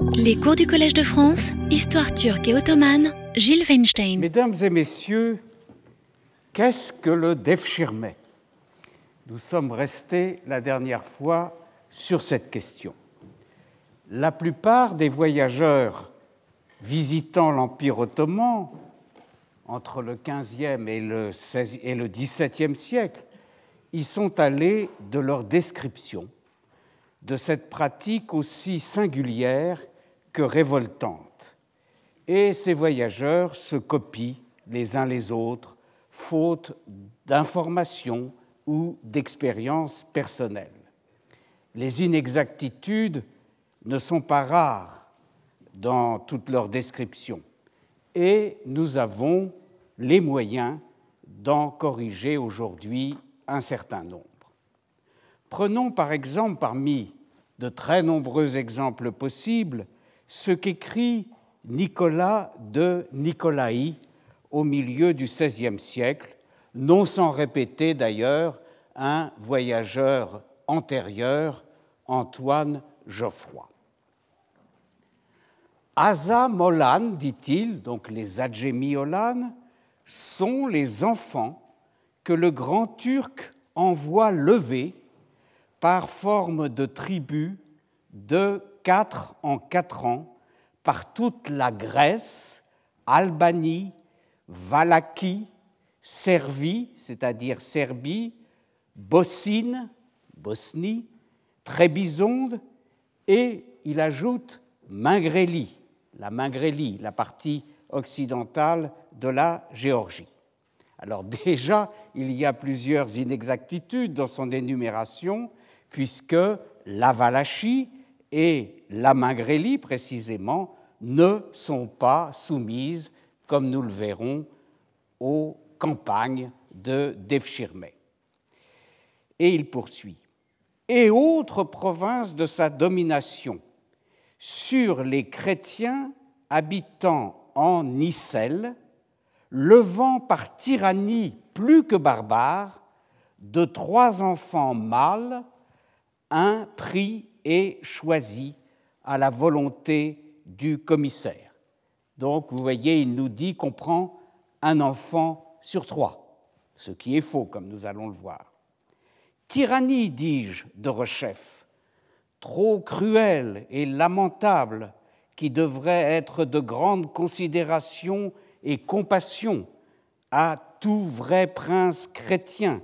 Les cours du Collège de France, Histoire turque et ottomane, Gilles Weinstein. Mesdames et messieurs, qu'est-ce que le Devshirme Nous sommes restés la dernière fois sur cette question. La plupart des voyageurs visitant l'Empire ottoman entre le XVe et le, et le siècle y sont allés de leur description de cette pratique aussi singulière que révoltante. Et ces voyageurs se copient les uns les autres, faute d'informations ou d'expériences personnelles. Les inexactitudes ne sont pas rares dans toutes leurs descriptions et nous avons les moyens d'en corriger aujourd'hui un certain nombre. Prenons par exemple parmi de très nombreux exemples possibles ce qu'écrit Nicolas de Nicolaï au milieu du XVIe siècle, non sans répéter d'ailleurs un voyageur antérieur, Antoine Geoffroy. Asa Molan, dit-il, donc les Adjémiolan, sont les enfants que le grand Turc envoie lever par forme de tribus de en quatre ans par toute la Grèce, Albanie, Valaquie, Servie, c'est-à-dire Serbie, Bosnie, Bosnie, Trébizonde et il ajoute Mingrélie, la Mingrélie, la partie occidentale de la Géorgie. Alors déjà, il y a plusieurs inexactitudes dans son énumération, puisque la Valachie et la Mingrélie, précisément, ne sont pas soumises, comme nous le verrons, aux campagnes de Devshirme. Et il poursuit. Et autres provinces de sa domination sur les chrétiens habitant en Icelle, levant par tyrannie plus que barbare de trois enfants mâles un prix est choisi à la volonté du commissaire. Donc, vous voyez, il nous dit qu'on prend un enfant sur trois, ce qui est faux, comme nous allons le voir. Tyrannie, dis-je, de Rechef, trop cruelle et lamentable, qui devrait être de grande considération et compassion à tout vrai prince chrétien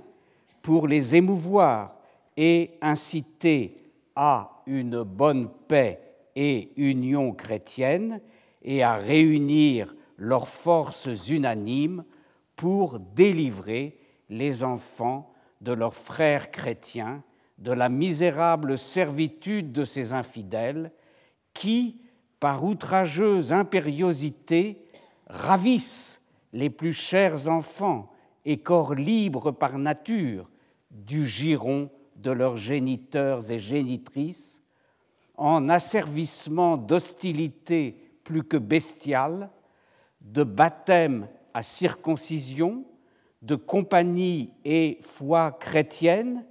pour les émouvoir et inciter à une bonne paix et union chrétienne et à réunir leurs forces unanimes pour délivrer les enfants de leurs frères chrétiens de la misérable servitude de ces infidèles qui, par outrageuse impériosité, ravissent les plus chers enfants et corps libres par nature du giron de leurs géniteurs et génitrices, en asservissement d'hostilité plus que bestiale, de baptême à circoncision, de compagnie et foi chrétienne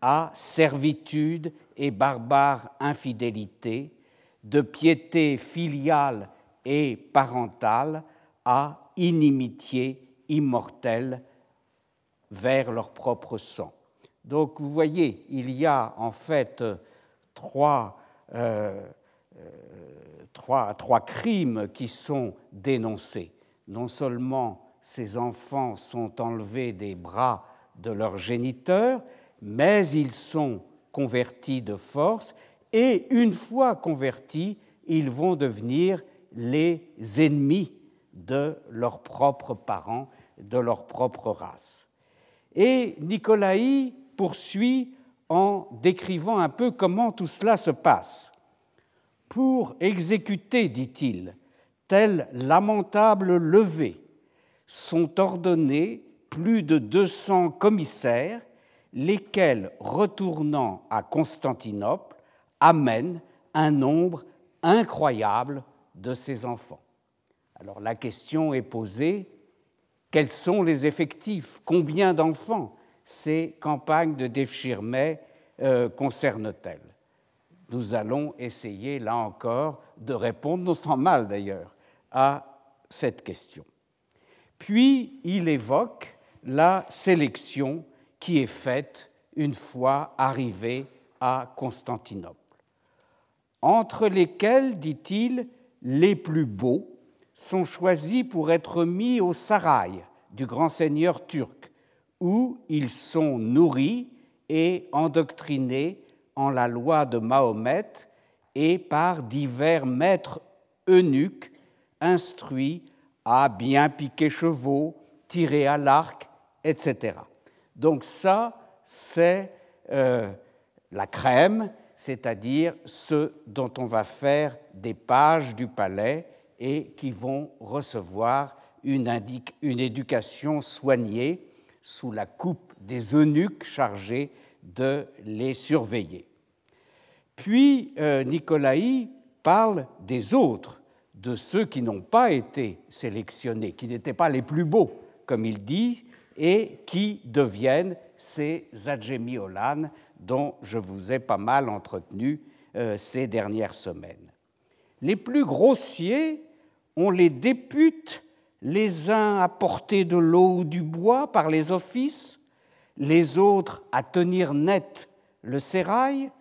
à servitude et barbare infidélité, de piété filiale et parentale à inimitié immortelle vers leur propre sang. Donc vous voyez, il y a en fait trois, euh, trois, crimes qui sont dénoncés. Non seulement ces enfants sont enlevés des bras de leurs géniteurs, mais ils sont convertis de force et une fois convertis, ils vont devenir les ennemis de leurs propres parents, de leur propre race. Et poursuit en décrivant un peu comment tout cela se passe. Pour exécuter, dit-il, telle lamentable levée, sont ordonnés plus de 200 commissaires, lesquels, retournant à Constantinople, amènent un nombre incroyable de ces enfants. Alors la question est posée, quels sont les effectifs? Combien d'enfants? Ces campagnes de Devshirme euh, concernent-elles? Nous allons essayer, là encore, de répondre, non sans mal d'ailleurs, à cette question. Puis il évoque la sélection qui est faite une fois arrivé à Constantinople, entre lesquels, dit-il, les plus beaux sont choisis pour être mis au sarail du grand seigneur turc, où ils sont nourris et endoctrinés en la loi de Mahomet et par divers maîtres eunuques instruits à bien piquer chevaux, tirer à l'arc, etc. Donc ça, c'est euh, la crème, c'est-à-dire ceux dont on va faire des pages du palais et qui vont recevoir une, une éducation soignée sous la coupe des eunuques chargés de les surveiller. Puis euh, Nicolaï parle des autres, de ceux qui n'ont pas été sélectionnés, qui n'étaient pas les plus beaux, comme il dit, et qui deviennent ces adjémiolanes dont je vous ai pas mal entretenu euh, ces dernières semaines. Les plus grossiers, on les députe les uns à porter de l'eau ou du bois par les offices, les autres à tenir net le sérail,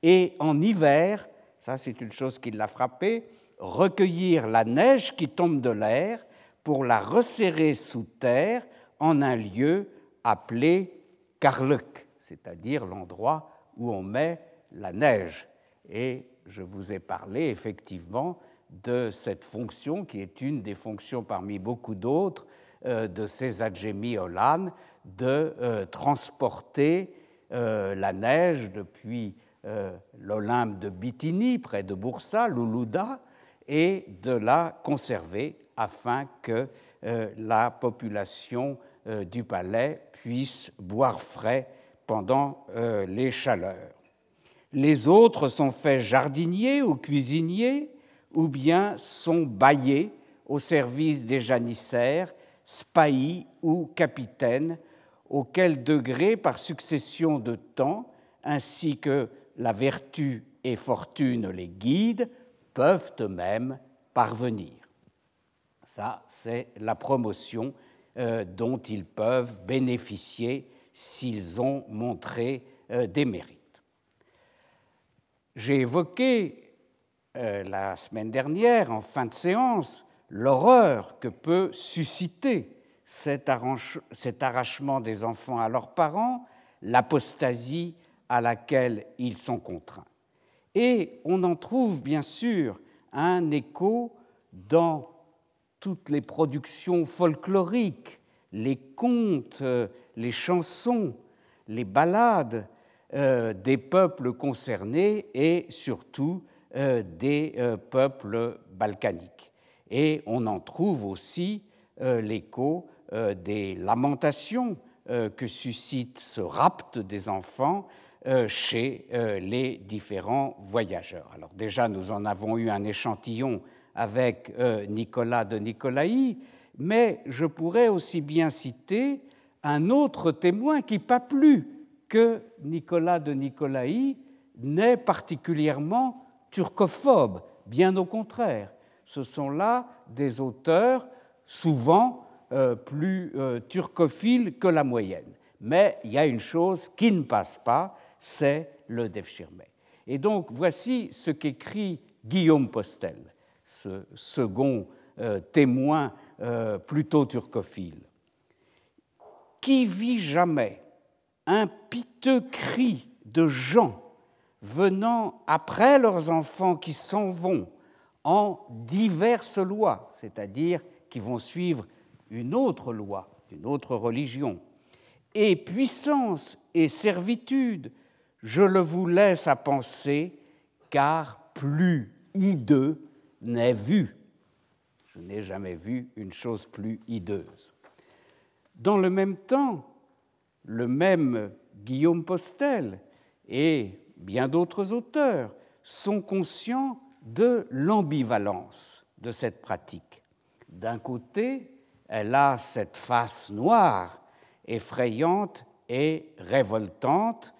et en hiver, ça c'est une chose qui l'a frappé, recueillir la neige qui tombe de l'air pour la resserrer sous terre en un lieu appelé Karluk, c'est-à-dire l'endroit où on met la neige. Et je vous ai parlé effectivement de cette fonction qui est une des fonctions parmi beaucoup d'autres euh, de ces adjémies Olan de euh, transporter euh, la neige depuis l'Olympe de Bithynie, près de Boursa, Loulouda, et de la conserver afin que la population du palais puisse boire frais pendant les chaleurs. Les autres sont faits jardiniers ou cuisiniers, ou bien sont baillés au service des janissaires, spahis ou capitaines, auquel degré par succession de temps, ainsi que la vertu et fortune les guident, peuvent eux-mêmes parvenir. Ça, c'est la promotion euh, dont ils peuvent bénéficier s'ils ont montré euh, des mérites. J'ai évoqué euh, la semaine dernière, en fin de séance, l'horreur que peut susciter cet, arrachement des enfants à leurs parents, l'apostasie à laquelle ils sont contraints. Et on en trouve bien sûr un écho dans toutes les productions folkloriques, les contes, euh, les chansons, les ballades euh, des peuples concernés et surtout des peuples balkaniques. Et on en trouve aussi l'écho des lamentations que suscite ce rapt des enfants chez les différents voyageurs. Alors déjà, nous en avons eu un échantillon avec Nicolas de Nicolaï, mais je pourrais aussi bien citer un autre témoin qui, pas plus que Nicolas de Nicolaï, n'est particulièrement turcophobe, bien au contraire. Ce sont là des auteurs souvent euh, plus euh, turcophiles que la moyenne. Mais il y a une chose qui ne passe pas, c'est le Devshirme. Et donc voici ce qu'écrit Guillaume Postel, ce second euh, témoin plutôt turcophile. Qui vit jamais un piteux cri de gens venant après leurs enfants qui s'en vont en diverses lois, c'est-à-dire qui vont suivre une autre loi, une autre religion, et puissance et servitude, je le vous laisse à penser, car plus hideux n'est vu je n'ai jamais vu une chose plus hideuse. Dans le même temps, le même Guillaume Postel et bien d'autres auteurs sont conscients de l'ambivalence de cette pratique. D'un côté, elle a cette face noire, effrayante et révoltante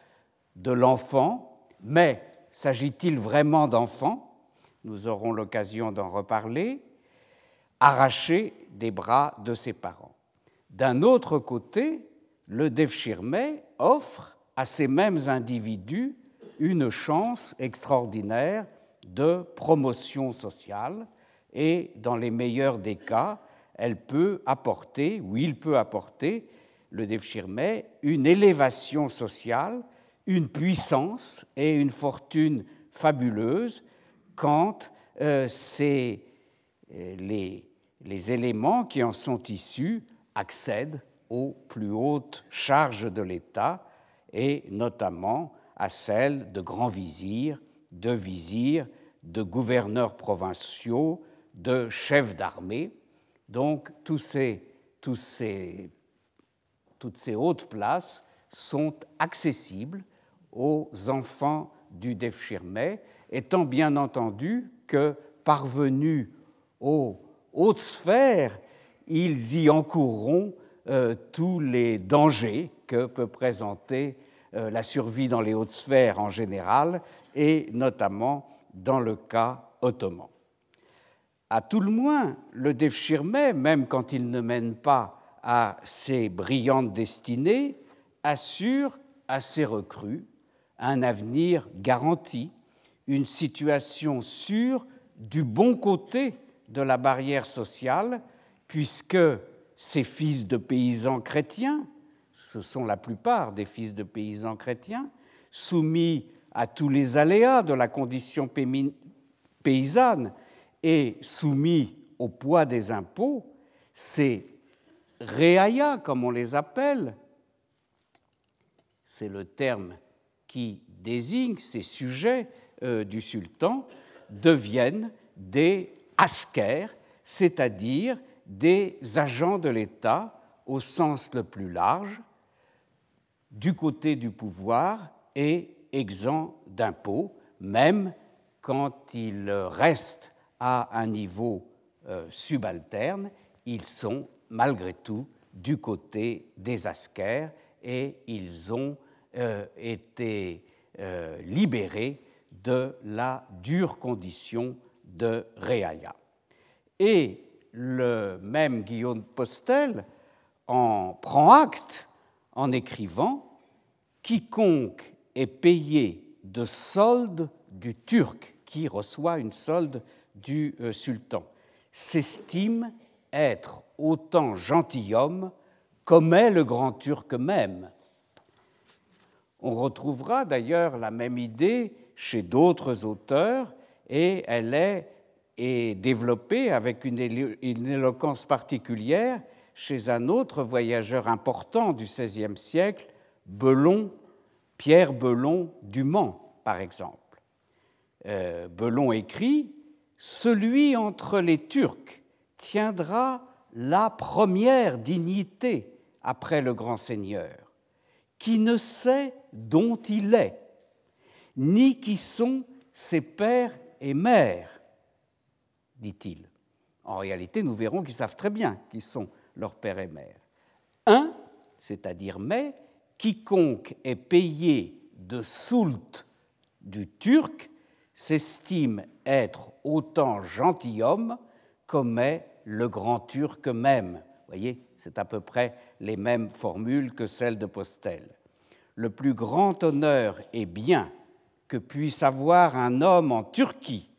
de l'enfant, mais s'agit-il vraiment d'enfants? Nous aurons l'occasion d'en reparler, arrachés des bras de ses parents. D'un autre côté, le Devshirme offre à ces mêmes individus une chance extraordinaire de promotion sociale et, dans les meilleurs des cas, elle peut apporter, ou il peut apporter, le Devshirme, une élévation sociale, une puissance et une fortune fabuleuse quand euh, euh, les, les éléments qui en sont issus accèdent aux plus hautes charges de l'État et notamment à celles de grands vizirs, de vizirs, de gouverneurs provinciaux, de chefs d'armée. Donc tous ces, toutes ces hautes places sont accessibles aux enfants du Defchirmet, étant bien entendu que parvenus aux hautes sphères, ils y encourront euh, tous les dangers que peut présenter la survie dans les hautes sphères en général et notamment dans le cas ottoman. À tout le moins, le Devshirme, même quand il ne mène pas à ses brillantes destinées, assure à ses recrues un avenir garanti, une situation sûre du bon côté de la barrière sociale, puisque ces fils de paysans chrétiens, ce sont la plupart des fils de paysans chrétiens, soumis à tous les aléas de la condition paysanne et soumis au poids des impôts, ces réaya, comme on les appelle, c'est le terme qui désigne ces sujets euh, du sultan, deviennent des askers, c'est-à-dire des agents de l'État au sens le plus large, du côté du pouvoir et exempts d'impôts, même quand ils restent à un niveau euh, subalterne, ils sont malgré tout du côté des askers et ils ont euh, été euh, libérés de la dure condition de Réaya. Et le même Guillaume Postel en prend acte en écrivant Quiconque est payé de solde du Turc, qui reçoit une solde du euh, sultan, s'estime être autant gentilhomme comme est le grand Turc même. On retrouvera d'ailleurs la même idée chez d'autres auteurs et elle est, développée avec une éloquence particulière chez un autre voyageur important du XVIe siècle, Belon, Pierre Belon du Mans, par exemple. Euh, Belon écrit Celui entre les Turcs tiendra la première dignité après le grand seigneur, qui ne sait dont il est, ni qui sont ses pères et mères, dit-il. En réalité, nous verrons qu'ils savent très bien qui sont leurs pères et mères. Un, c'est-à-dire mais, quiconque est payé de soult du turc s'estime être autant gentilhomme comme est le grand turc même. Vous voyez, c'est à peu près les mêmes formules que celles de Postel. Le plus grand honneur et bien que puisse avoir un homme en Turquie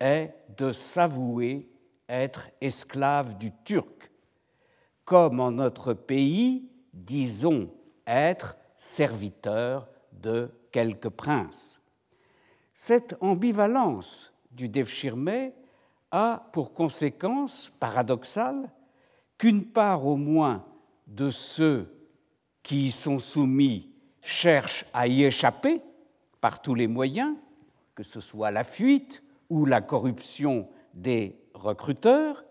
est de s'avouer être esclave du turc, comme en notre pays, disons être serviteur de quelques princes. Cette ambivalence du Devshirme a pour conséquence paradoxale qu'une part au moins de ceux qui y sont soumis cherchent à y échapper par tous les moyens, que ce soit la fuite ou la corruption des recruteurs,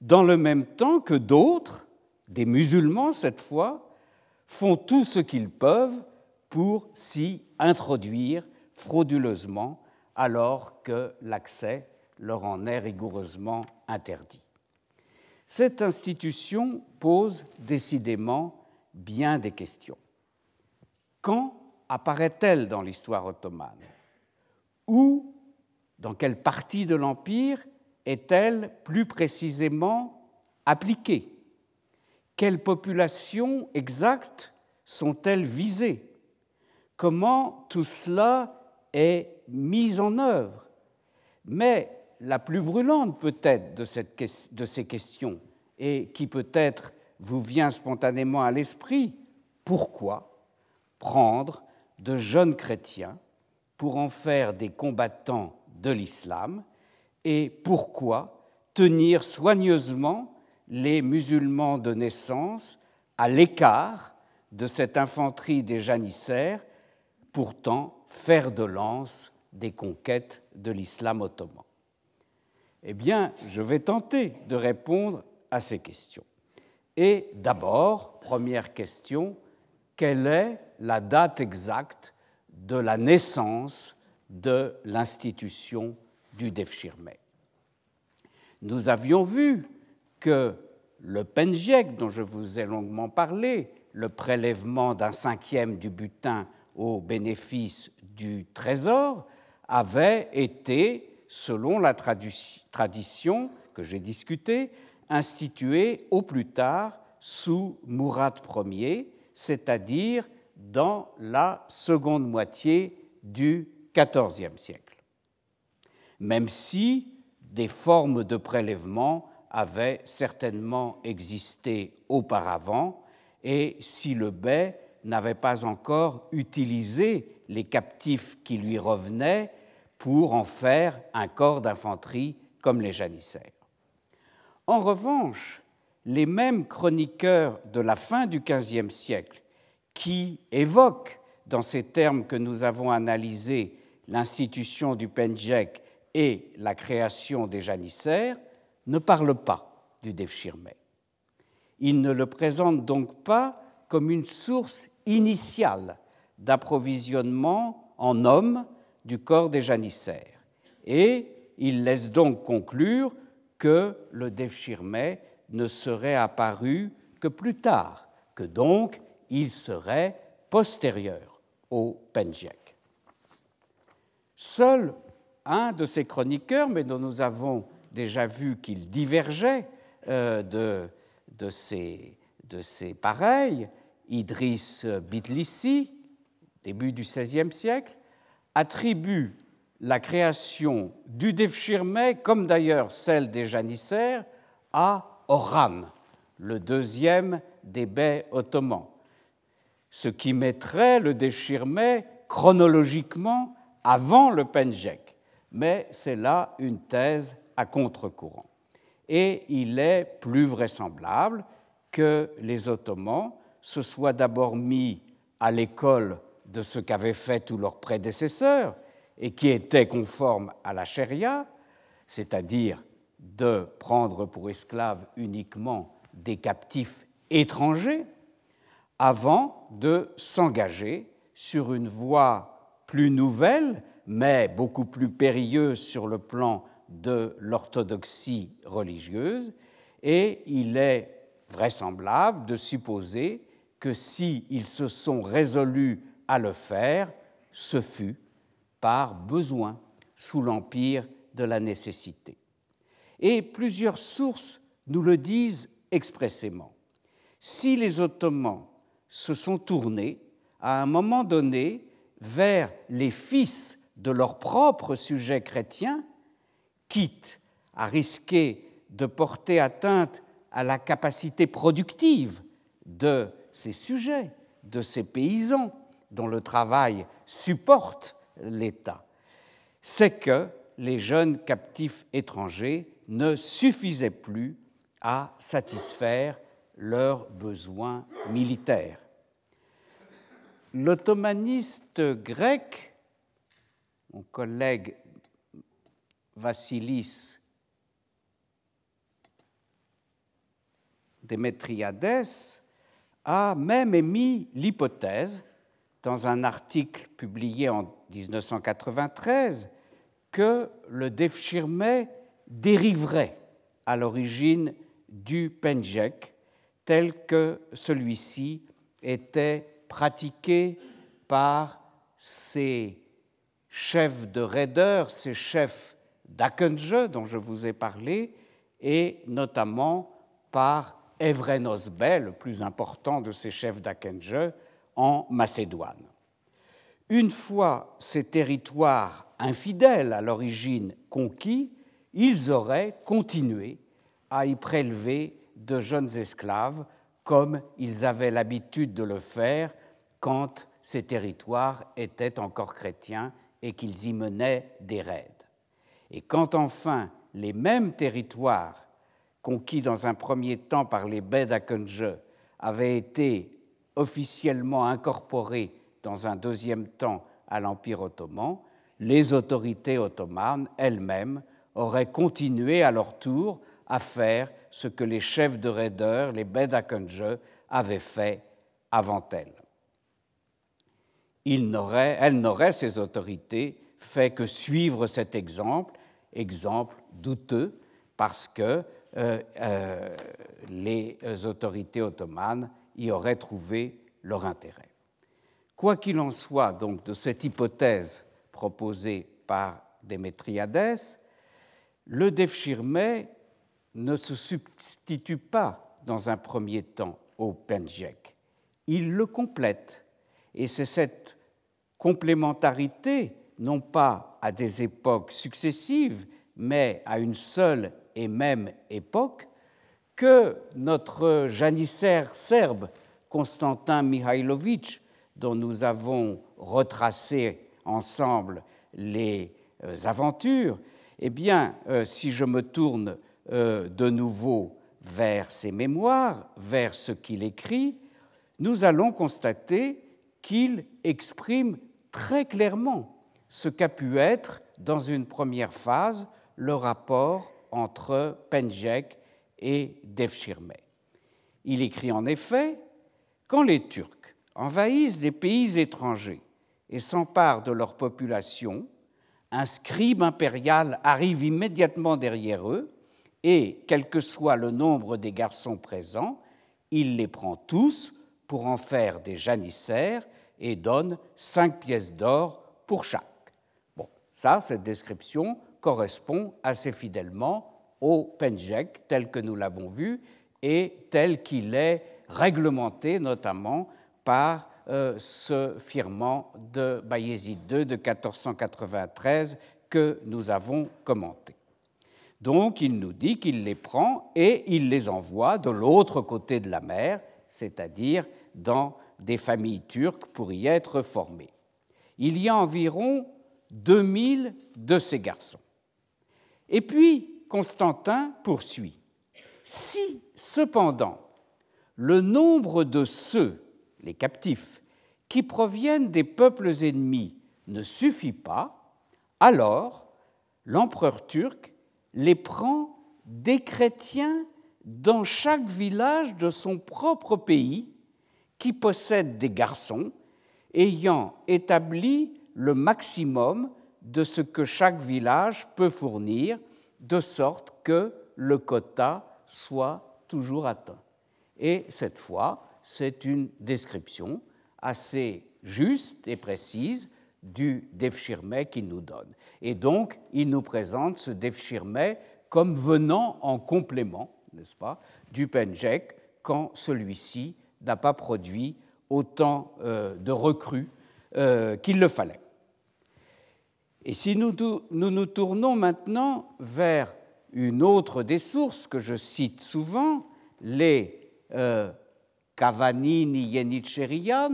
dans le même temps que d'autres, des musulmans cette fois, font tout ce qu'ils peuvent pour s'y introduire frauduleusement alors que l'accès leur en est rigoureusement interdit. Cette institution pose décidément bien des questions. Quand apparaît-elle dans l'histoire ottomane? Où, dans quelle partie de l'Empire est-elle plus précisément appliquée? Quelles populations exactes sont-elles visées? Comment tout cela est mis en œuvre? Mais la plus brûlante peut-être de, ces questions, et qui peut-être vous vient spontanément à l'esprit, pourquoi prendre de jeunes chrétiens pour en faire des combattants de l'islam et pourquoi tenir soigneusement les musulmans de naissance à l'écart de cette infanterie des janissaires, pourtant fer de lance des conquêtes de l'islam ottoman Eh bien, je vais tenter de répondre à ces questions. Et d'abord, première question, quelle est la date exacte de la naissance de l'institution du Defchirme Nous avions vu que le Penjek, dont je vous ai longuement parlé, le prélèvement d'un cinquième du butin au bénéfice du trésor, avait été, selon la tradition que j'ai discutée, institué au plus tard sous Mourad Ier, c'est-à-dire dans la seconde moitié du XIVe siècle, même si des formes de prélèvement avaient certainement existé auparavant et si le bey n'avait pas encore utilisé les captifs qui lui revenaient pour en faire un corps d'infanterie comme les janissaires. En revanche, les mêmes chroniqueurs de la fin du XVe siècle qui évoquent dans ces termes que nous avons analysés l'institution du Penjek et la création des janissaires ne parlent pas du Devshirme. Ils ne le présentent donc pas comme une source initiale d'approvisionnement en hommes du corps des janissaires. Et ils laissent donc conclure que le Devshirme ne serait apparu que plus tard, que donc il serait postérieur au Penjek. Seul un de ces chroniqueurs, mais dont nous avons déjà vu qu'il divergeait euh, de, ses, pareils, Idriss Bitlissi, début du XVIe siècle, attribue la création du Devshirme, comme d'ailleurs celle des janissaires, à Oran, le deuxième des baies ottomans, ce qui mettrait le Devshirme chronologiquement avant le Penjek. Mais c'est là une thèse à contre-courant. Et il est plus vraisemblable que les Ottomans se soient d'abord mis à l'école de ce qu'avaient fait tous leurs prédécesseurs, et qui était conforme à la charia, c'est-à-dire de prendre pour esclaves uniquement des captifs étrangers, avant de s'engager sur une voie plus nouvelle, mais beaucoup plus périlleuse sur le plan de l'orthodoxie religieuse, et il est vraisemblable de supposer que s'ils se sont résolus à le faire, ce fut par besoin sous l'empire de la nécessité. Et plusieurs sources nous le disent expressément. Si les Ottomans se sont tournés à un moment donné vers les fils de leurs propres sujets chrétiens, quitte à risquer de porter atteinte à la capacité productive de ces sujets, de ces paysans dont le travail supporte l'État, c'est que les jeunes captifs étrangers ne suffisaient plus à satisfaire leurs besoins militaires. L'ottomaniste grec, mon collègue Vassilis Démétriades, a même émis l'hypothèse dans un article publié en 1993 que le Defshirme dériverait à l'origine du Penjek tel que celui-ci était pratiqué par ces chefs de raideurs, ces chefs d'Akenje dont je vous ai parlé, et notamment par Evrenos Bey, le plus important de ces chefs d'Akenje, en Macédoine. Une fois ces territoires infidèles à l'origine conquis, ils auraient continué à y prélever de jeunes esclaves comme ils avaient l'habitude de le faire quand ces territoires étaient encore chrétiens et qu'ils y menaient des raids. Et quand enfin les mêmes territoires conquis dans un premier temps par les d'Akenje avaient été officiellement incorporés dans un deuxième temps à l'Empire ottoman, les autorités ottomanes elles-mêmes auraient continué à leur tour à faire ce que les chefs de raideurs, les d'Akenje, avaient fait avant elles. elles n'auraient, ces autorités, fait que suivre cet exemple, exemple douteux, parce que euh, euh, les autorités ottomanes y auraient trouvé leur intérêt. Quoi qu'il en soit donc de cette hypothèse proposée par Démétriades, le Devshirme ne se substitue pas dans un premier temps au Penjek, il le complète. Et c'est cette complémentarité, non pas à des époques successives, mais à une seule et même époque, que notre janissaire serbe Constantin Mihailovic, dont nous avons retracé ensemble les euh, aventures, eh bien, euh, si je me tourne euh, de nouveau vers ses mémoires, vers ce qu'il écrit, nous allons constater qu'il exprime très clairement ce qu'a pu être, dans une première phase, le rapport entre Penjek et Devshirme. Il écrit en effet Quand les Turcs envahissent des pays étrangers et s'emparent de leur population, un scribe impérial arrive immédiatement derrière eux et, quel que soit le nombre des garçons présents, il les prend tous pour en faire des janissaires et donne cinq pièces d'or pour chaque. Ça, cette description correspond assez fidèlement au Penjek tel que nous l'avons vu et tel qu'il est réglementé notamment par euh, ce firmament de Bayezid II de 1493 que nous avons commenté. Donc il nous dit qu'il les prend et il les envoie de l'autre côté de la mer, c'est-à-dire dans des familles turques pour y être formées. Il y a environ 2000 de ces garçons. Et puis Constantin poursuit. Si cependant le nombre de ceux, les captifs, qui proviennent des peuples ennemis ne suffit pas, alors l'empereur turc les prend des chrétiens dans chaque village de son propre pays qui possède des garçons ayant établi le maximum de ce que chaque village peut fournir, de sorte que le quota soit toujours atteint. Et cette fois, c'est une description assez juste et précise du Devshirme qu'il nous donne. Et donc, il nous présente ce Devshirme comme venant en complément, n'est-ce pas, du Penjek quand celui-ci n'a pas produit autant euh, de recrues euh, qu'il le fallait. Et si nous, nous tournons maintenant vers une autre des sources que je cite souvent, les euh, Kavanini Yenicherian,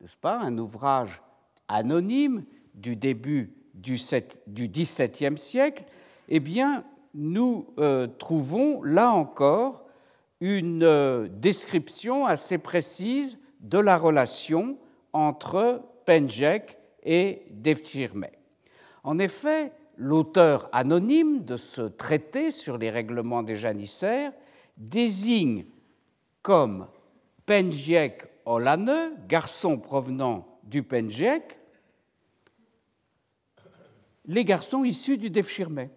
n'est-ce pas, un ouvrage anonyme du début du, XVIIe siècle, eh bien, nous euh, trouvons là encore une euh, description assez précise de la relation entre Penjek et Devtirme. En effet, l'auteur anonyme de ce traité sur les règlements des janissaires désigne comme Penjek Olane, garçon provenant du Penjek, les garçons issus du Devshirme.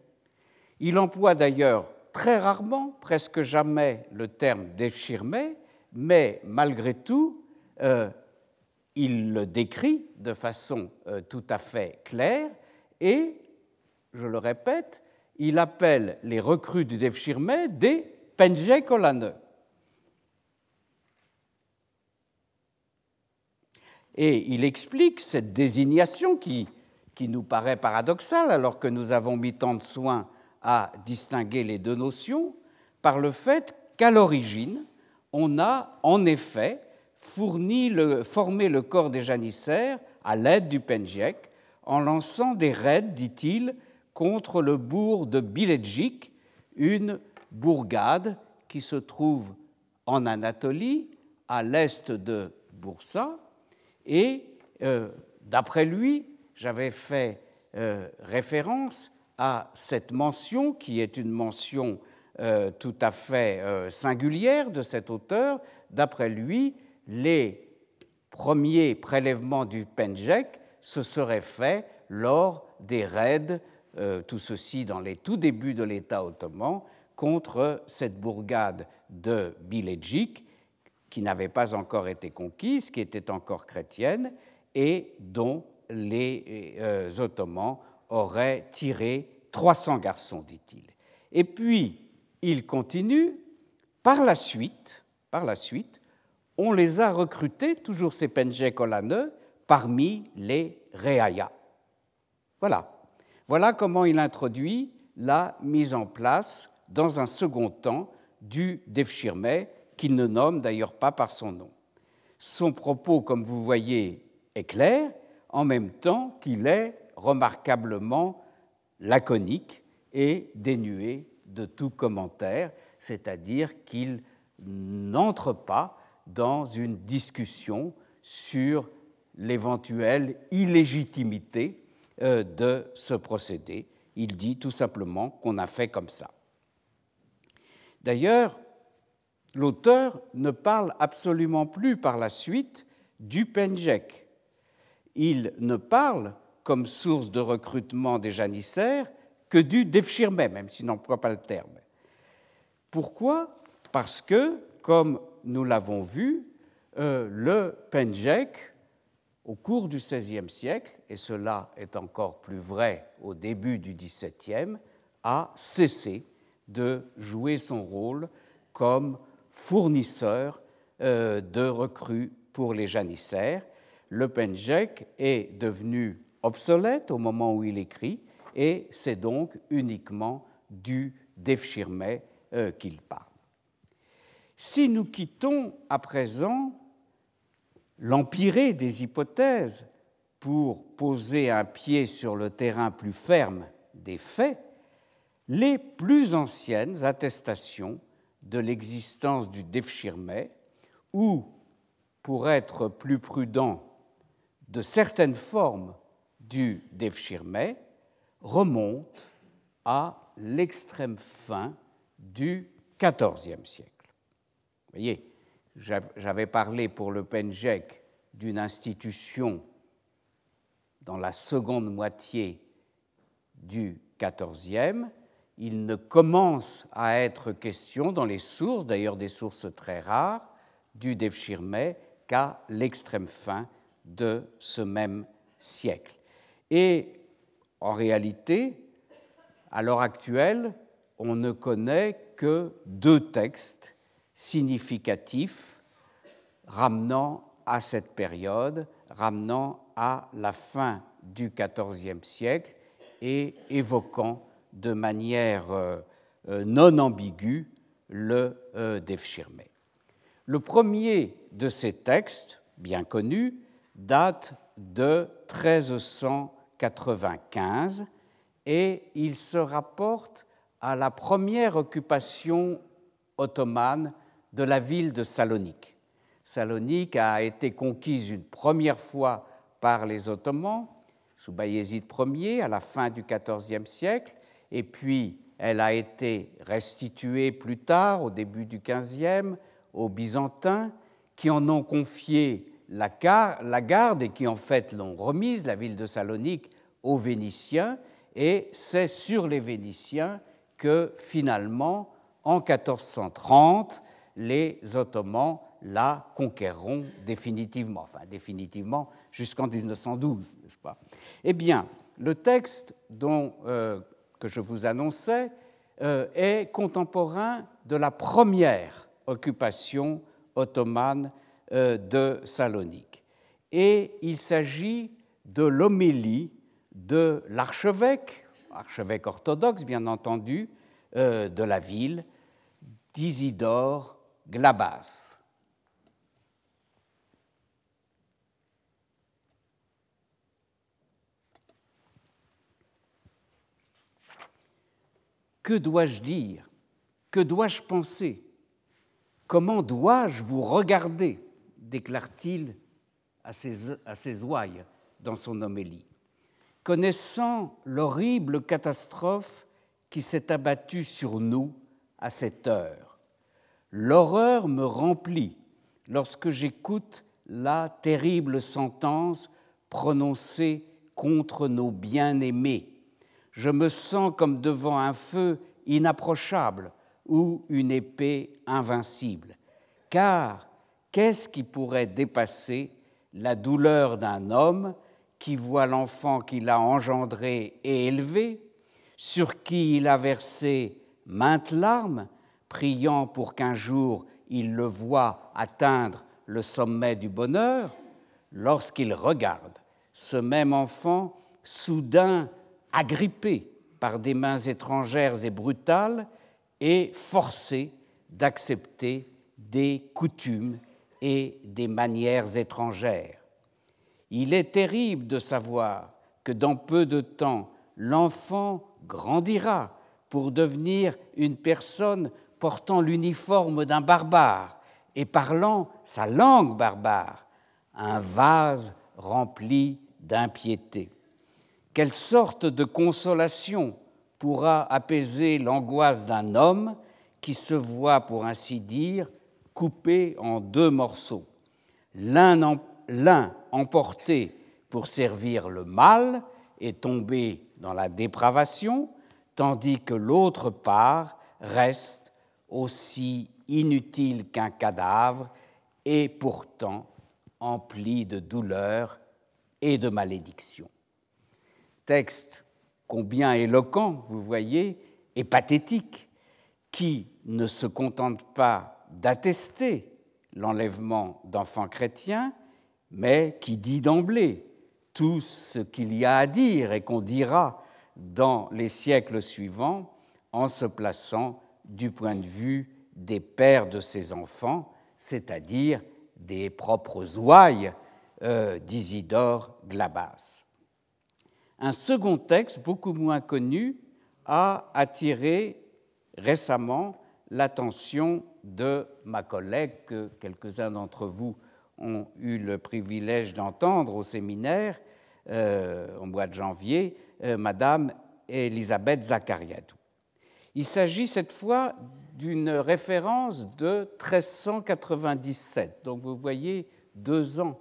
Il emploie d'ailleurs très rarement, presque jamais, le terme Devshirme, mais malgré tout, euh, il le décrit de façon euh, tout à fait claire et, je le répète, il appelle les recrues du Devshirme des Penjek Et il explique cette désignation qui, qui nous paraît paradoxale alors que nous avons mis tant de soin à distinguer les deux notions par le fait qu'à l'origine, on a en effet fourni le, le corps des janissaires à l'aide du Penjek en lançant des raids, dit-il, contre le bourg de Biledjik, une bourgade qui se trouve en Anatolie, à l'est de Boursa. Et euh, d'après lui, j'avais fait euh, référence à cette mention, qui est une mention euh, tout à fait singulière de cet auteur. D'après lui, les premiers prélèvements du Penjek se seraient faits lors des raids, euh, tout ceci dans les tout débuts de l'État ottoman, contre cette bourgade de Biledjik, qui n'avait pas encore été conquise, qui était encore chrétienne, et dont les euh, Ottomans auraient tiré 300 garçons, dit-il. Et puis, il continue, par la suite, par la suite, on les a recrutés, toujours ces Penjek parmi les Reaya. Voilà. Voilà comment il introduit la mise en place, dans un second temps, du Devshirme, qu'il ne nomme d'ailleurs pas par son nom. Son propos, comme vous voyez, est clair, en même temps qu'il est remarquablement laconique et dénué de tout commentaire, c'est-à-dire qu'il n'entre pas dans une discussion sur l'éventuelle illégitimité euh, de ce procédé. Il dit tout simplement qu'on a fait comme ça. D'ailleurs, l'auteur ne parle absolument plus par la suite du Penjek. Il ne parle, comme source de recrutement des janissaires, que du Defshirme, même s'il n'emploie pas le terme. Pourquoi? Parce que, comme nous l'avons vu, euh, le Penjek, au cours du XVIe siècle, et cela est encore plus vrai au début du XVIIe, a cessé de jouer son rôle comme fournisseur euh, de recrues pour les janissaires. Le Penjek est devenu obsolète au moment où il écrit, et c'est donc uniquement du Defshirme euh, qu'il parle. Si nous quittons à présent l'empirée des hypothèses pour poser un pied sur le terrain plus ferme des faits, les plus anciennes attestations de l'existence du Defshirme, ou, pour être plus prudent, de certaines formes du Defshirme, remontent à l'extrême fin du XIVe siècle. Vous voyez, j'avais parlé pour le Penjek d'une institution dans la seconde moitié du XIVe. Il ne commence à être question dans les sources, d'ailleurs des sources très rares, du Devshirme qu'à l'extrême fin de ce même siècle. Et en réalité, à l'heure actuelle, on ne connaît que deux textes significatif ramenant à cette période, ramenant à la fin du XIVe siècle et évoquant de manière euh, euh, non ambiguë le euh, Defshirme. Le premier de ces textes, bien connu, date de 1395 et il se rapporte à la première occupation ottomane de la ville de Salonique. Salonique a été conquise une première fois par les Ottomans sous Bayezid Ier à la fin du XIVe siècle, et puis elle a été restituée plus tard, au début du XVe, aux Byzantins, qui en ont confié la, garde et qui en fait l'ont remise, la ville de Salonique, aux Vénitiens, et c'est sur les Vénitiens que finalement, en 1430, les Ottomans la conquerront définitivement, enfin définitivement jusqu'en 1912, n'est-ce pas? Eh bien, Le texte dont, euh, que je vous annonçais euh, est contemporain de la première occupation ottomane euh, de Salonique. Et il s'agit de l'homélie de l'archevêque, archevêque orthodoxe bien entendu, de la ville, d'Isidore Glabas. Que dois-je dire? Que dois-je penser? Comment dois-je vous regarder? déclare-t-il à ses, à ses ouailles dans son homélie. Connaissant l'horrible catastrophe qui s'est abattue sur nous à cette heure, l'horreur me remplit lorsque j'écoute la terrible sentence prononcée contre nos bien-aimés je me sens comme devant un feu inapprochable ou une épée invincible. Car qu'est-ce qui pourrait dépasser la douleur d'un homme qui voit l'enfant qu'il a engendré et élevé, sur qui il a versé maintes larmes, priant pour qu'un jour il le voie atteindre le sommet du bonheur, lorsqu'il regarde ce même enfant soudain agrippé par des mains étrangères et brutales et forcé d'accepter des coutumes et des manières étrangères. Il est terrible de savoir que dans peu de temps, l'enfant grandira pour devenir une personne portant l'uniforme d'un barbare et parlant sa langue barbare, un vase rempli d'impiété. Quelle sorte de consolation pourra apaiser l'angoisse d'un homme qui se voit, pour ainsi dire, coupé en deux morceaux, l'un emporté pour servir le mal et tombé dans la dépravation, tandis que l'autre part reste aussi inutile qu'un cadavre et pourtant empli de douleur et de malédiction texte combien éloquent, vous voyez, et pathétique, qui ne se contente pas d'attester l'enlèvement d'enfants chrétiens, mais qui dit d'emblée tout ce qu'il y a à dire et qu'on dira dans les siècles suivants en se plaçant du point de vue des pères de ces enfants, c'est-à-dire des propres ouailles euh, d'Isidore Glabas. Un second texte, beaucoup moins connu, a attiré récemment l'attention de ma collègue que quelques-uns d'entre vous ont eu le privilège d'entendre au séminaire euh, au mois de janvier, euh, Madame Elisabeth Zakariadou. Il s'agit cette fois d'une référence de 1397, donc vous voyez deux ans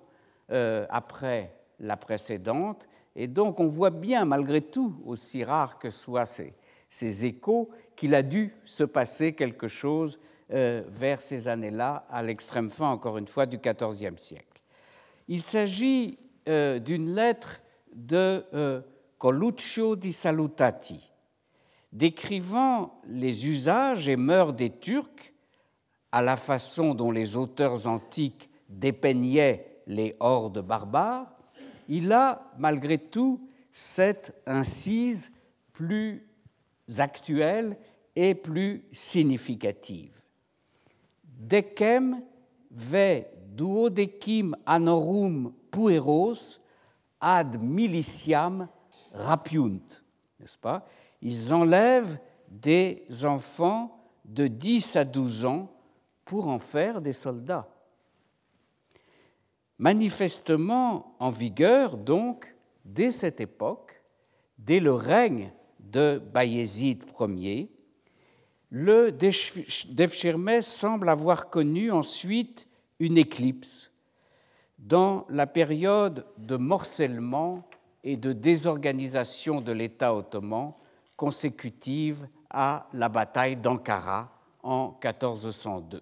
euh, après la précédente, et donc on voit bien, malgré tout, aussi rare que soient ces, échos, qu'il a dû se passer quelque chose euh, vers ces années-là, à l'extrême fin, encore une fois, du XIVe siècle. Il s'agit euh, d'une lettre de Coluccio di Salutati, décrivant les usages et mœurs des Turcs à la façon dont les auteurs antiques dépeignaient les hordes barbares, il a malgré tout cette incise plus actuelle et plus significative. Decem ve duodecim anorum pueros ad militiam rapiunt, n'est-ce pas? Ils enlèvent des enfants de 10 à 12 ans pour en faire des soldats. Manifestement en vigueur donc dès cette époque, dès le règne de Bayezid Ier, le Defchirmès semble avoir connu ensuite une éclipse dans la période de morcellement et de désorganisation de l'État ottoman consécutive à la bataille d'Ankara en 1402.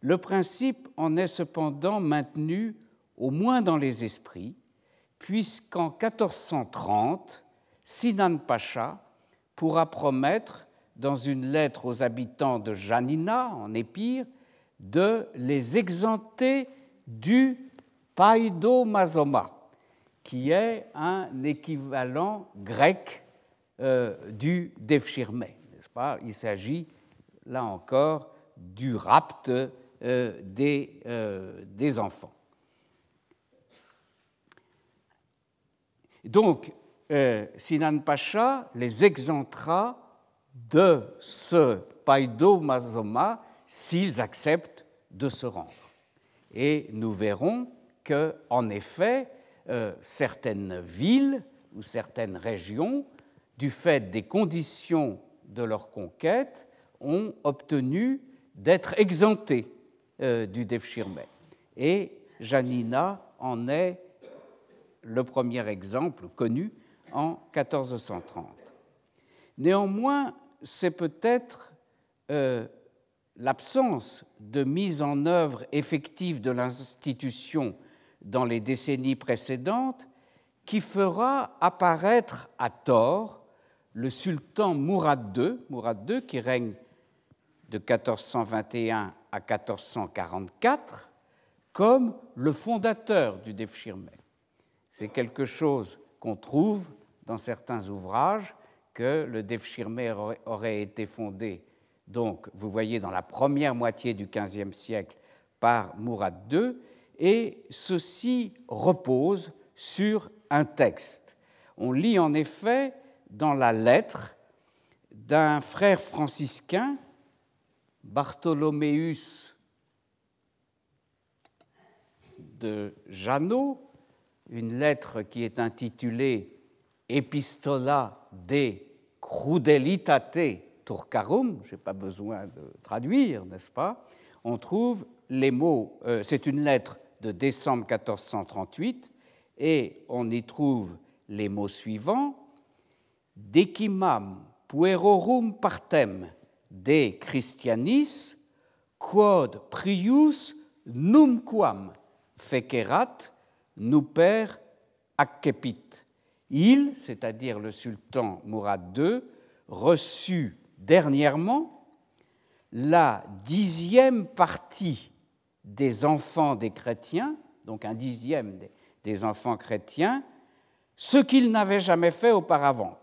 Le principe en est cependant maintenu, au moins dans les esprits, puisqu'en 1430, Sinan Pacha pourra promettre, dans une lettre aux habitants de Janina, en Épire, de les exempter du paidomazoma, qui est un équivalent grec euh, du Devshirme, n'est-ce pas? Il s'agit, là encore, du rapt euh, des, euh, des enfants. Donc, Sinan Pacha les exemptera de ce Paido Mazoma s'ils acceptent de se rendre. Et nous verrons que, en effet, certaines villes ou certaines régions, du fait des conditions de leur conquête, ont obtenu d'être exemptées euh, du Devshirme. Et Janina en est le premier exemple connu en 1430. Néanmoins, c'est peut-être euh, l'absence de mise en œuvre effective de l'institution dans les décennies précédentes qui fera apparaître à tort le sultan Mourad II, Mourad II qui règne de 1421 à 1444, comme le fondateur du Defshirme. C'est quelque chose qu'on trouve dans certains ouvrages que le Devshirme aurait été fondé, donc vous voyez, dans la première moitié du XVe siècle par Mourad II, et ceci repose sur un texte. On lit en effet dans la lettre d'un frère franciscain, Bartholoméus de Janot, une lettre qui est intitulée Epistola de crudelitate turcarum, je n'ai pas besoin de traduire, n'est-ce pas? On trouve les mots, euh, c'est une lettre de décembre 1438, et on y trouve les mots suivants Decimam puerorum partem de Christianis, quod prius numquam fecerat nuper accepit. Il, c'est-à-dire le sultan Mourad II, reçut dernièrement la dixième partie des enfants des chrétiens, donc un dixième des enfants chrétiens, ce qu'il n'avait jamais fait auparavant.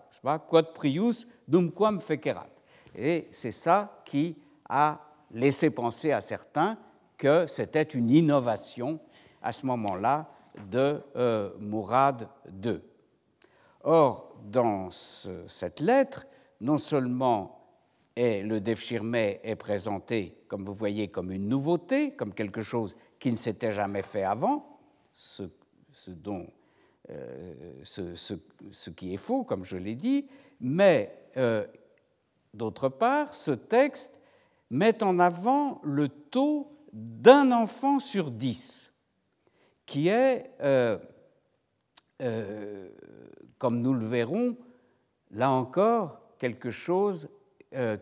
Quod prius dumquam fecerat. Et c'est ça qui a laissé penser à certains que c'était une innovation à ce moment-là de euh, Mourad II. Or, dans cette lettre, non seulement le Defshirme est présenté, comme vous voyez, comme une nouveauté, comme quelque chose qui ne s'était jamais fait avant, ce, dont, euh, ce, qui est faux, comme je l'ai dit, mais euh, d'autre part, ce texte met en avant le taux d'un enfant sur dix qui est, euh, comme nous le verrons, là encore, quelque chose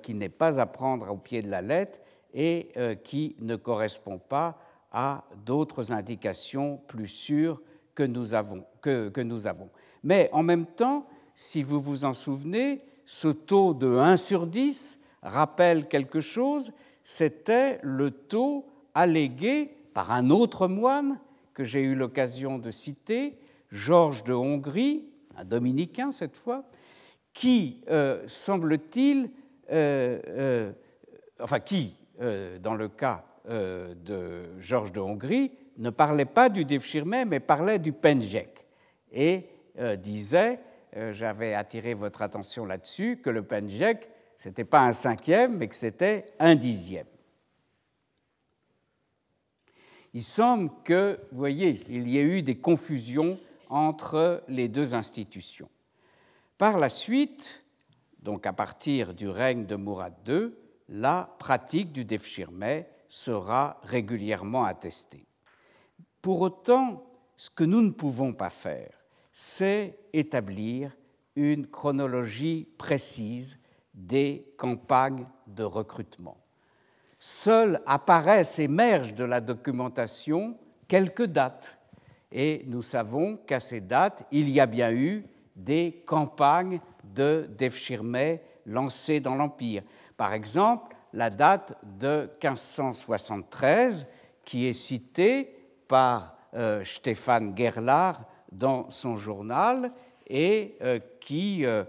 qui n'est pas à prendre au pied de la lettre et qui ne correspond pas à d'autres indications plus sûres que nous, avons, que, nous avons. Mais en même temps, si vous vous en souvenez, ce taux de 1 sur 10 rappelle quelque chose, c'était le taux allégué par un autre moine que j'ai eu l'occasion de citer, Georges de Hongrie, un dominicain cette fois, qui, euh, semble-t-il, euh, euh, enfin qui, dans le cas de Georges de Hongrie, ne parlait pas du Devshirme, mais parlait du Penjek, et disait, j'avais attiré votre attention là-dessus, que le Penjek, ce n'était pas un cinquième, mais que c'était un dixième. il semble que, vous voyez, il y ait eu des confusions entre les deux institutions. Par la suite, donc à partir du règne de Mourad II, la pratique du Defshirme sera régulièrement attestée. Pour autant, ce que nous ne pouvons pas faire, c'est établir une chronologie précise des campagnes de recrutement seules apparaissent, émergent de la documentation quelques dates. et nous savons qu'à ces dates, il y a bien eu des campagnes de Devshirme lancées dans l'Empire. Par exemple, la date de 1573, qui est citée par euh, Stéphane Gerlach dans son journal et euh, qui euh,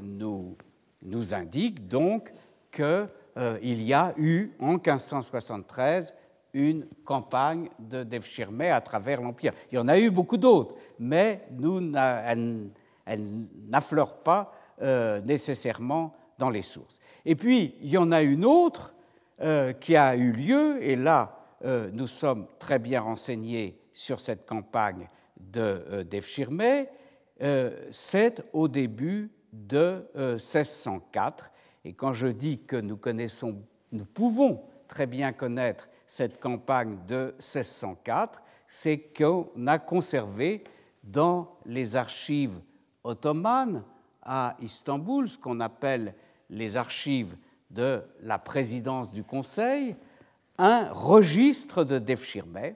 nous, nous, indique donc qu'il y a eu en 1573 une campagne de Devshirme à travers l'Empire. Il y en a eu beaucoup d'autres, mais nous, elle, n'affleure pas nécessairement dans les sources. Et puis, il y en a une autre qui a eu lieu, et là, euh, nous sommes très bien renseignés sur cette campagne de euh, c'est au début de 1604. Et quand je dis que nous pouvons très bien connaître cette campagne de 1604, c'est qu'on a conservé dans les archives ottomanes à Istanbul ce qu'on appelle les archives de la présidence du Conseil un registre de Defshirme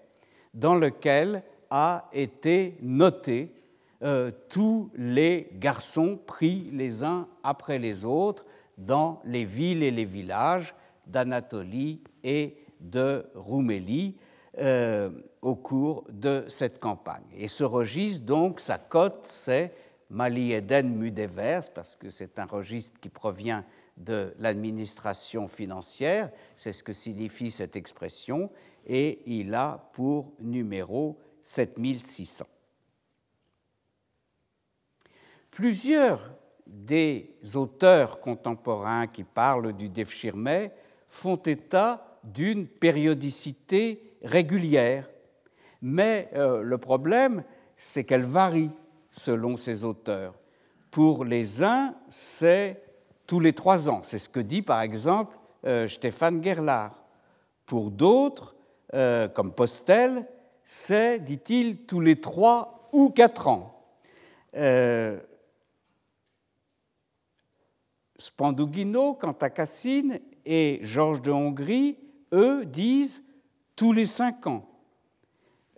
dans lequel a été noté euh, tous les garçons pris les uns après les autres dans les villes et les villages d'Anatolie et de Roumélie euh, au cours de cette campagne. Et ce registre, donc, sa cote, c'est Mali Eden Mudevers, parce que c'est un registre qui provient de l'administration financière, c'est ce que signifie cette expression, et il a pour numéro 7600. Plusieurs des auteurs contemporains qui parlent du Defshirme font état d'une périodicité régulière, mais euh, le problème, c'est qu'elle varie selon ces auteurs. Pour les uns, c'est tous les trois ans. C'est ce que dit par exemple euh, Stéphane Gerlach. Pour d'autres, euh, comme Postel, c'est, dit-il, tous les trois ou quatre ans. Euh, quant à Cassine, et Georges de Hongrie, eux, disent tous les cinq ans.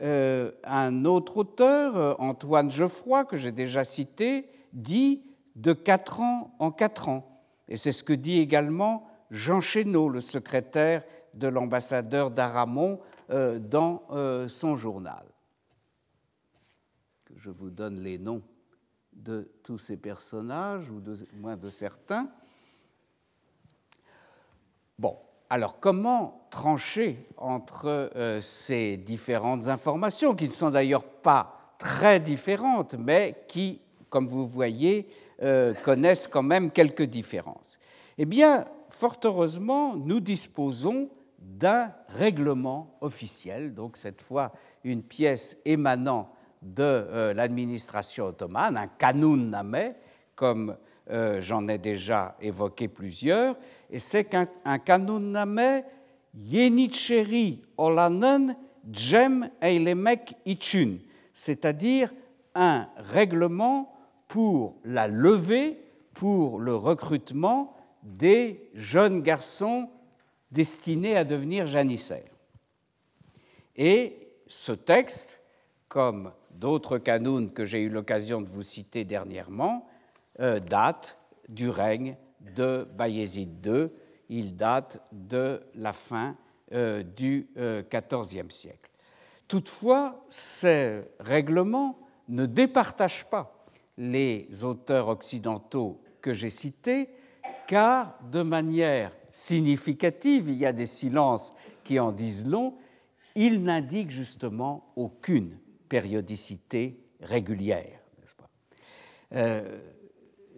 Euh, un autre auteur, Antoine Geoffroy, que j'ai déjà cité, dit de quatre ans en quatre ans. Et c'est ce que dit également Jean Chénaud, le secrétaire de l'ambassadeur d'Aramon, euh, dans son journal. Je vous donne les noms de tous ces personnages, ou de, moins de certains. Bon, alors comment trancher entre euh, ces différentes informations, qui ne sont d'ailleurs pas très différentes, mais qui, comme vous voyez, euh, connaissent quand même quelques différences. Eh bien, fort heureusement, nous disposons d'un règlement officiel, donc cette fois une pièce émanant de euh, l'administration ottomane, un kanun nameh, comme j'en ai déjà évoqué plusieurs, et c'est qu'un kanuname yenicheri olanen jem eilemek ichun, c'est-à-dire un règlement pour la levée, pour le recrutement des jeunes garçons destinés à devenir janissaires. Et ce texte, comme d'autres canons que j'ai eu l'occasion de vous citer dernièrement, euh, date du règne de Bayezid II. Il date de la fin euh, du XIVe euh, siècle. Toutefois, ces règlements ne départagent pas les auteurs occidentaux que j'ai cités, car de manière significative, il y a des silences qui en disent long, ils n'indiquent justement aucune périodicité régulière. Pas? Euh,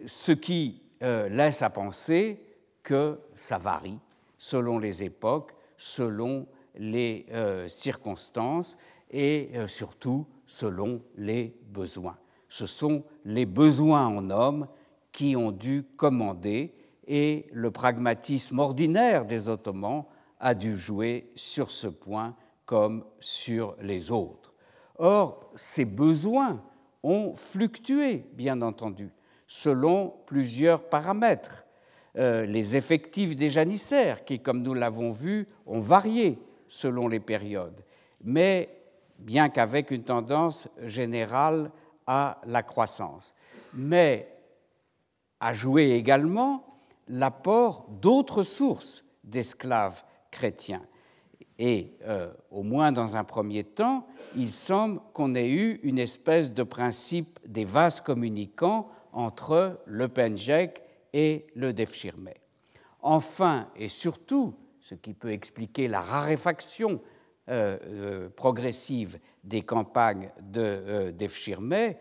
ce qui euh, laisse à penser que ça varie selon les époques, selon les euh, circonstances et surtout selon les besoins. Ce sont les besoins en hommes qui ont dû commander et le pragmatisme ordinaire des Ottomans a dû jouer sur ce point comme sur les autres. Or, ces besoins ont fluctué, bien entendu selon plusieurs paramètres. Euh, les effectifs des janissaires, qui, comme nous l'avons vu, ont varié selon les périodes. Mais bien qu'avec une tendance générale à la croissance. Mais a joué également l'apport d'autres sources d'esclaves chrétiens. Et euh, au moins dans un premier temps, il semble qu'on ait eu une espèce de principe des vases communicants entre le Pendjek et le Defchirme. Enfin et surtout, ce qui peut expliquer la raréfaction euh, euh, progressive des campagnes de Defchirme,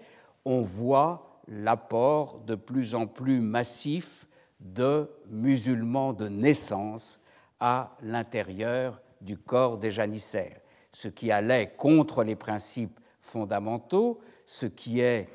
on voit l'apport de plus en plus massif de musulmans de naissance à l'intérieur du corps des janissaires, ce qui allait contre les principes fondamentaux, ce qui est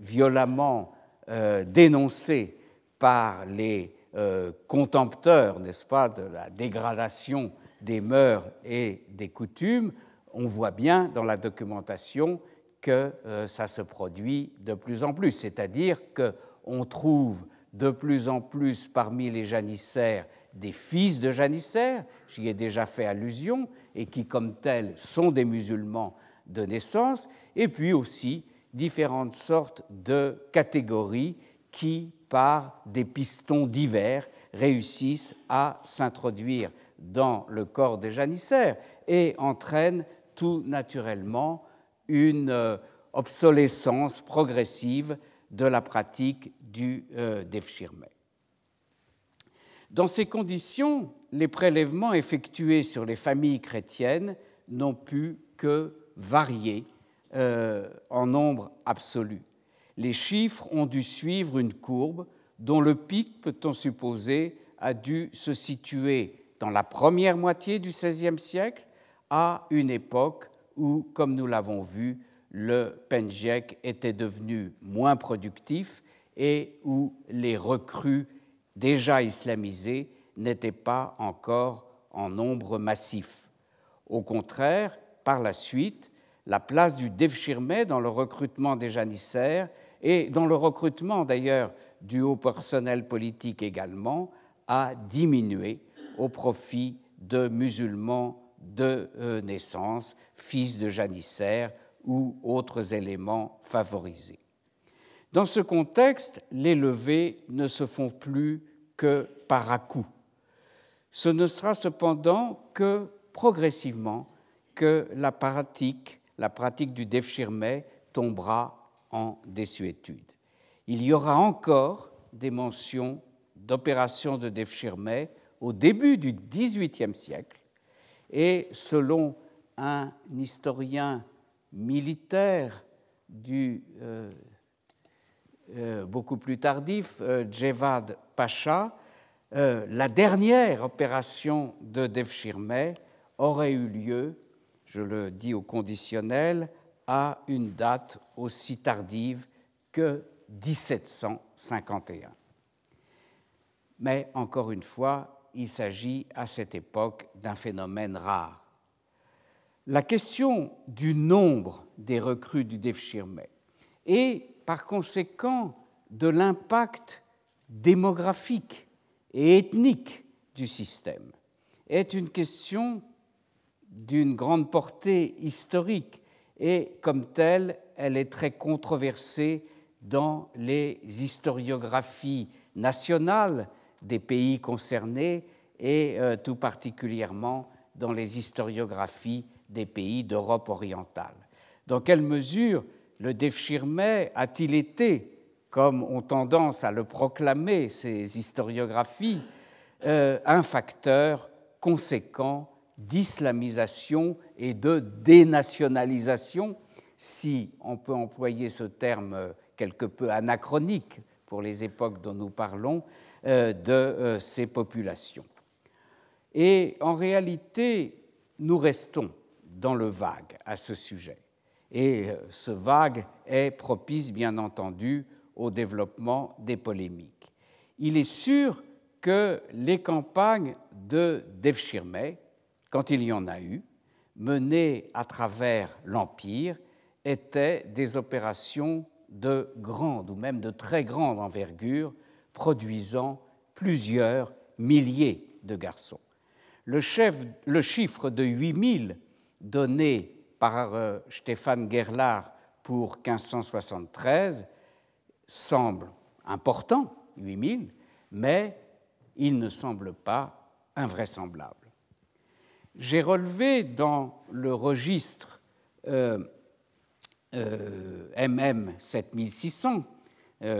violemment euh, dénoncé par les euh, contempteurs, n'est-ce pas, de la dégradation des mœurs et des coutumes, on voit bien dans la documentation que euh, ça se produit de plus en plus, c'est-à-dire qu'on trouve de plus en plus parmi les janissaires des fils de janissaires, j'y ai déjà fait allusion, et qui comme tels sont des musulmans de naissance, et puis aussi différentes sortes de catégories qui, par des pistons divers, réussissent à s'introduire dans le corps des janissaires et entraînent tout naturellement une euh, obsolescence progressive de la pratique du euh, Dans ces conditions, les prélèvements effectués sur les familles chrétiennes n'ont pu que varier euh, en nombre absolu. Les chiffres ont dû suivre une courbe dont le pic, peut-on supposer, a dû se situer dans la première moitié du XVIe siècle, à une époque où, comme nous l'avons vu, le Penjek était devenu moins productif et où les recrues déjà islamisées n'étaient pas encore en nombre massif. Au contraire, par la suite, la place du Devshirme dans le recrutement des janissaires et dans le recrutement d'ailleurs du haut personnel politique également a diminué au profit de musulmans de euh, naissance, fils de janissaires ou autres éléments favorisés. Dans ce contexte, les levées ne se font plus que par à-coup. Ce ne sera cependant que progressivement que la pratique, la pratique du Defshirme tombera en désuétude. Il y aura encore des mentions d'opérations de Defshirme au début du XVIIIe siècle, et selon un historien militaire du euh, euh, beaucoup plus tardif, euh, Djevad Pacha, la dernière opération de Devshirme aurait eu lieu, je le dis au conditionnel, à une date aussi tardive que 1751. Mais encore une fois, il s'agit à cette époque d'un phénomène rare. La question du nombre des recrues du Devshirme et par conséquent de l'impact démographique et ethnique du système est une question d'une grande portée historique et comme telle, elle est très controversée dans les historiographies nationales des pays concernés et euh, tout particulièrement dans les historiographies des pays d'Europe orientale. Dans quelle mesure le Defshirme a-t-il été, comme ont tendance à le proclamer ces historiographies, euh, un facteur conséquent d'islamisation et de dénationalisation, si on peut employer ce terme quelque peu anachronique pour les époques dont nous parlons, euh, de euh, ces populations. Et en réalité, nous restons dans le vague à ce sujet. Et euh, ce vague est propice, bien entendu, au développement des polémiques. Il est sûr que les campagnes de Devshirme, quand il y en a eu, menées à travers l'Empire, étaient des opérations de grande ou même de très grande envergure, produisant plusieurs milliers de garçons. Le, chiffre de 8000 donné par euh, Stéphane Gerlach pour 1573 semble important, 8000, mais il ne semble pas invraisemblable. J'ai relevé dans le registre euh, MM 7600,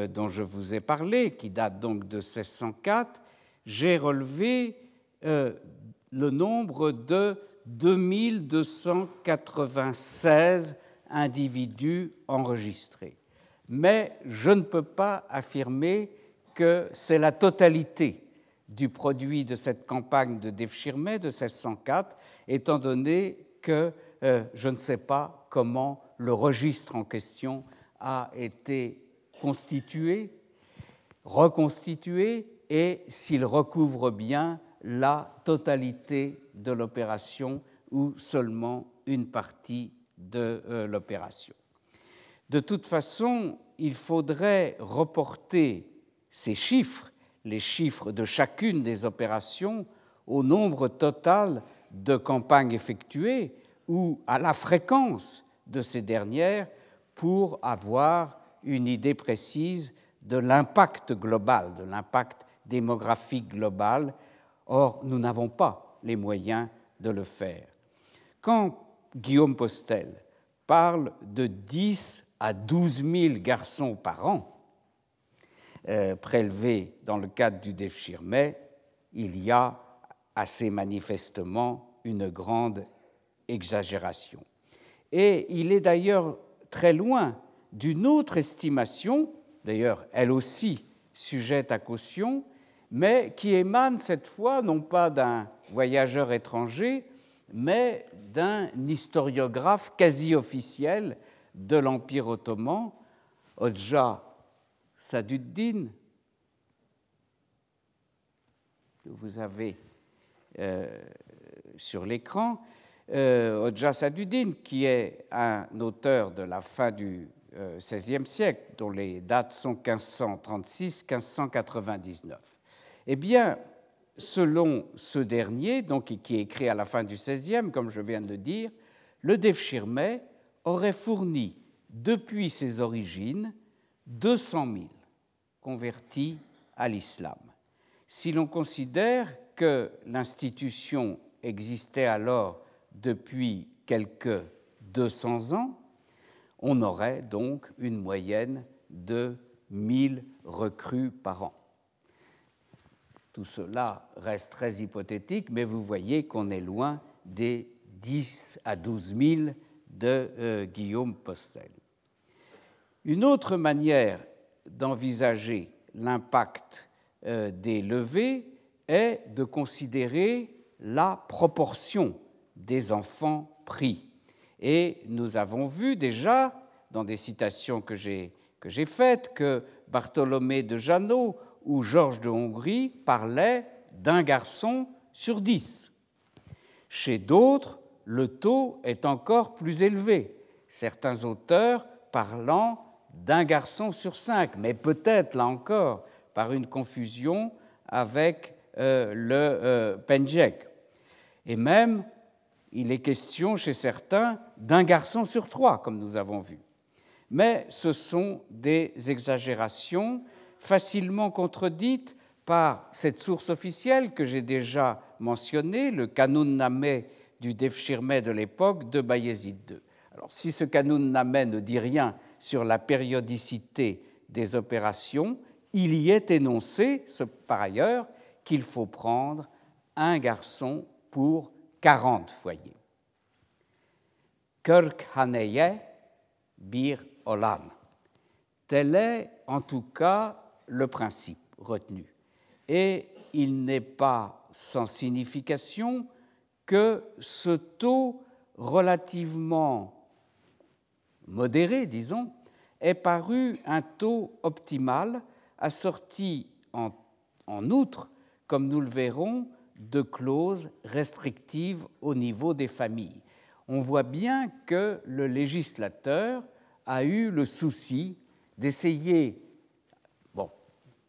dont je vous ai parlé, qui date donc de 1604, j'ai relevé euh, le nombre de 2296 individus enregistrés. Mais je ne peux pas affirmer que c'est la totalité du produit de cette campagne de Defschirmet de 1604, étant donné que euh, je ne sais pas comment le registre en question a été constitué, reconstitué, et s'il recouvre bien la totalité de l'opération ou seulement une partie de euh, l'opération. De toute façon, il faudrait reporter ces chiffres, les chiffres de chacune des opérations, au nombre total de campagnes effectuées ou à la fréquence de ces dernières pour avoir une idée précise de l'impact global, de l'impact démographique globale. Or, nous n'avons pas les moyens de le faire. Quand Guillaume Postel parle de 10 à 12 000 garçons par an euh, prélevés dans le cadre du Defschirmet, il y a assez manifestement une grande exagération. Et il est d'ailleurs très loin d'une autre estimation, d'ailleurs elle aussi sujette à caution, mais qui émane cette fois non pas d'un voyageur étranger, mais d'un historiographe quasi officiel de l'Empire ottoman, Hodja Saduddin, que vous avez euh, sur l'écran, euh, Saduddin, qui est un auteur de la fin du XVIe euh, siècle, dont les dates sont 1536-1599. Eh bien, selon ce dernier, donc qui est écrit à la fin du XVIe, comme je viens de le dire, le Defschirmet aurait fourni depuis ses origines 200 000 convertis à l'islam. Si l'on considère que l'institution existait alors depuis quelques 200 ans, on aurait donc une moyenne de 1000 recrues par an. Tout cela reste très hypothétique, mais vous voyez qu'on est loin des 10 à 12 000 de euh, Guillaume Postel. Une autre manière d'envisager l'impact euh, des levées est de considérer la proportion des enfants pris. Et nous avons vu déjà, dans des citations que j'ai faites, que Bartholomé de Janot où Georges de Hongrie parlait d'un garçon sur dix. Chez d'autres, le taux est encore plus élevé, certains auteurs parlant d'un garçon sur cinq, mais peut-être là encore par une confusion avec euh, le euh, Penjek. Et même, il est question chez certains d'un garçon sur trois, comme nous avons vu. Mais ce sont des exagérations facilement contredite par cette source officielle que j'ai déjà mentionnée, le Kanun Nameh du Defshirme de l'époque de Bayezid II. Alors, si ce Kanun Nameh ne dit rien sur la périodicité des opérations, il y est énoncé, par ailleurs, qu'il faut prendre un garçon pour 40 foyers. Kirk Haneye Bir Olan. Tel est en tout cas le principe retenu. Et il n'est pas sans signification que ce taux relativement modéré, disons, est paru un taux optimal, assorti en outre, comme nous le verrons, de clauses restrictives au niveau des familles. On voit bien que le législateur a eu le souci d'essayer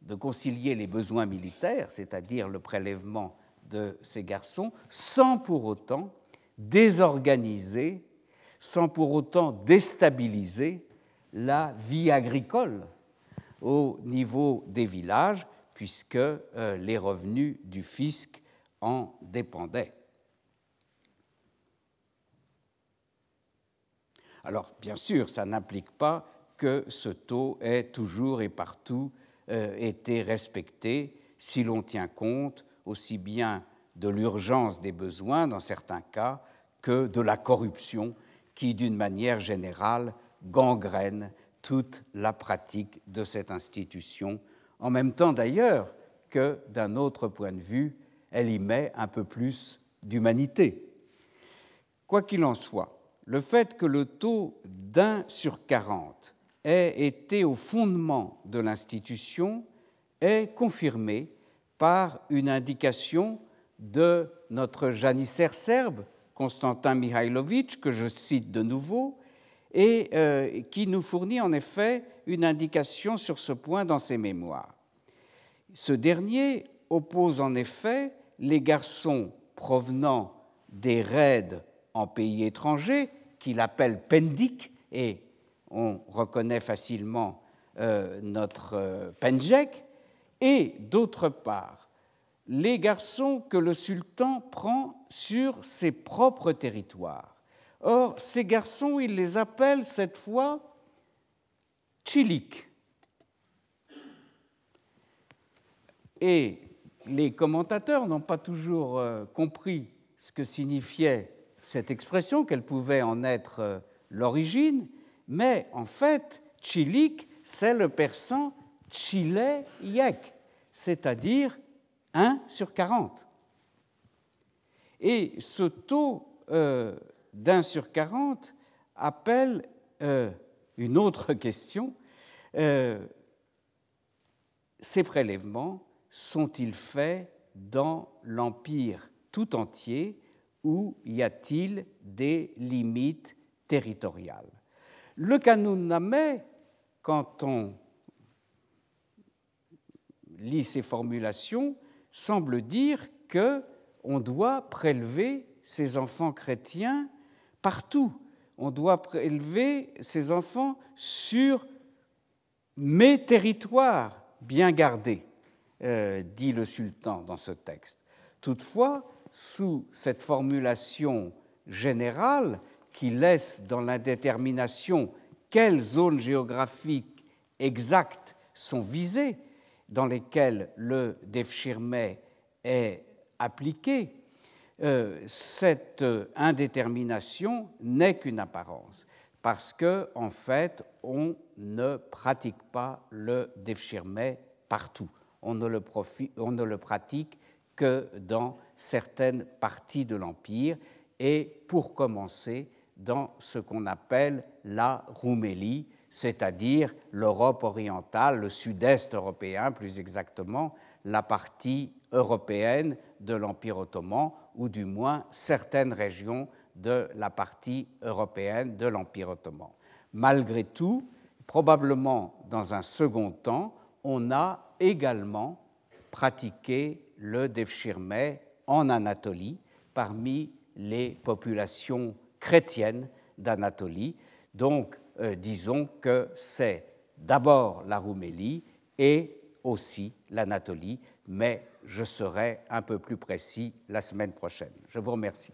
de concilier les besoins militaires, c'est-à-dire le prélèvement de ces garçons, sans pour autant désorganiser sans pour autant déstabiliser la vie agricole au niveau des villages, puisque euh, les revenus du fisc en dépendaient. Alors, bien sûr, ça n'implique pas que ce taux ait toujours et partout euh, été respecté si l'on tient compte aussi bien de l'urgence des besoins dans certains cas que de la corruption qui, d'une manière générale, gangrène toute la pratique de cette institution, en même temps d'ailleurs que, d'un autre point de vue, elle y met un peu plus d'humanité. Quoi qu'il en soit, le fait que le taux d'un sur quarante ait été au fondement de l'institution est confirmé par une indication de notre janissaire serbe, Constantin Mihailovic, que je cite de nouveau, et euh, qui nous fournit en effet une indication sur ce point dans ses mémoires. Ce dernier oppose en effet les garçons provenant des raids en pays étrangers, qu'il appelle pendik, et on reconnaît facilement euh, notre euh, et d'autre part les garçons que le sultan prend sur ses propres territoires. Or, ces garçons, il les appelle cette fois chilik. Et les commentateurs n'ont pas toujours euh, compris ce que signifiait cette expression, quelle pouvait en être euh, l'origine, mais en fait, chilik, c'est le persan chile yek, c'est-à-dire 1 sur 40. Et ce taux euh, d'un sur 40 appelle une autre question. Ces prélèvements sont-ils faits dans l'Empire tout entier ou y a-t-il des limites territoriales? Le canon quand on lit ces formulations, semble dire que on doit prélever ces enfants chrétiens partout. On doit prélever ces enfants sur mes territoires bien gardés, euh, dit le sultan dans ce texte. Toutefois, sous cette formulation générale qui laisse dans l'indétermination quelles zones géographiques exactes sont visées, dans lesquels le Defschirme est appliqué, euh, cette indétermination n'est qu'une apparence, parce que en fait, on ne pratique pas le Defschirme partout. On ne, le pratique que dans certaines parties de l'Empire, et pour commencer, dans ce qu'on appelle la Roumélie, c'est-à-dire l'Europe orientale, le sud-est européen plus exactement, la partie européenne de l'Empire ottoman, ou du moins certaines régions de la partie européenne de l'Empire ottoman. Malgré tout, probablement dans un second temps, on a également pratiqué le devshirme en Anatolie parmi les populations chrétiennes d'Anatolie. Donc, euh, disons que c'est d'abord la Roumélie et aussi l'Anatolie, mais je serai un peu plus précis la semaine prochaine. Je vous remercie.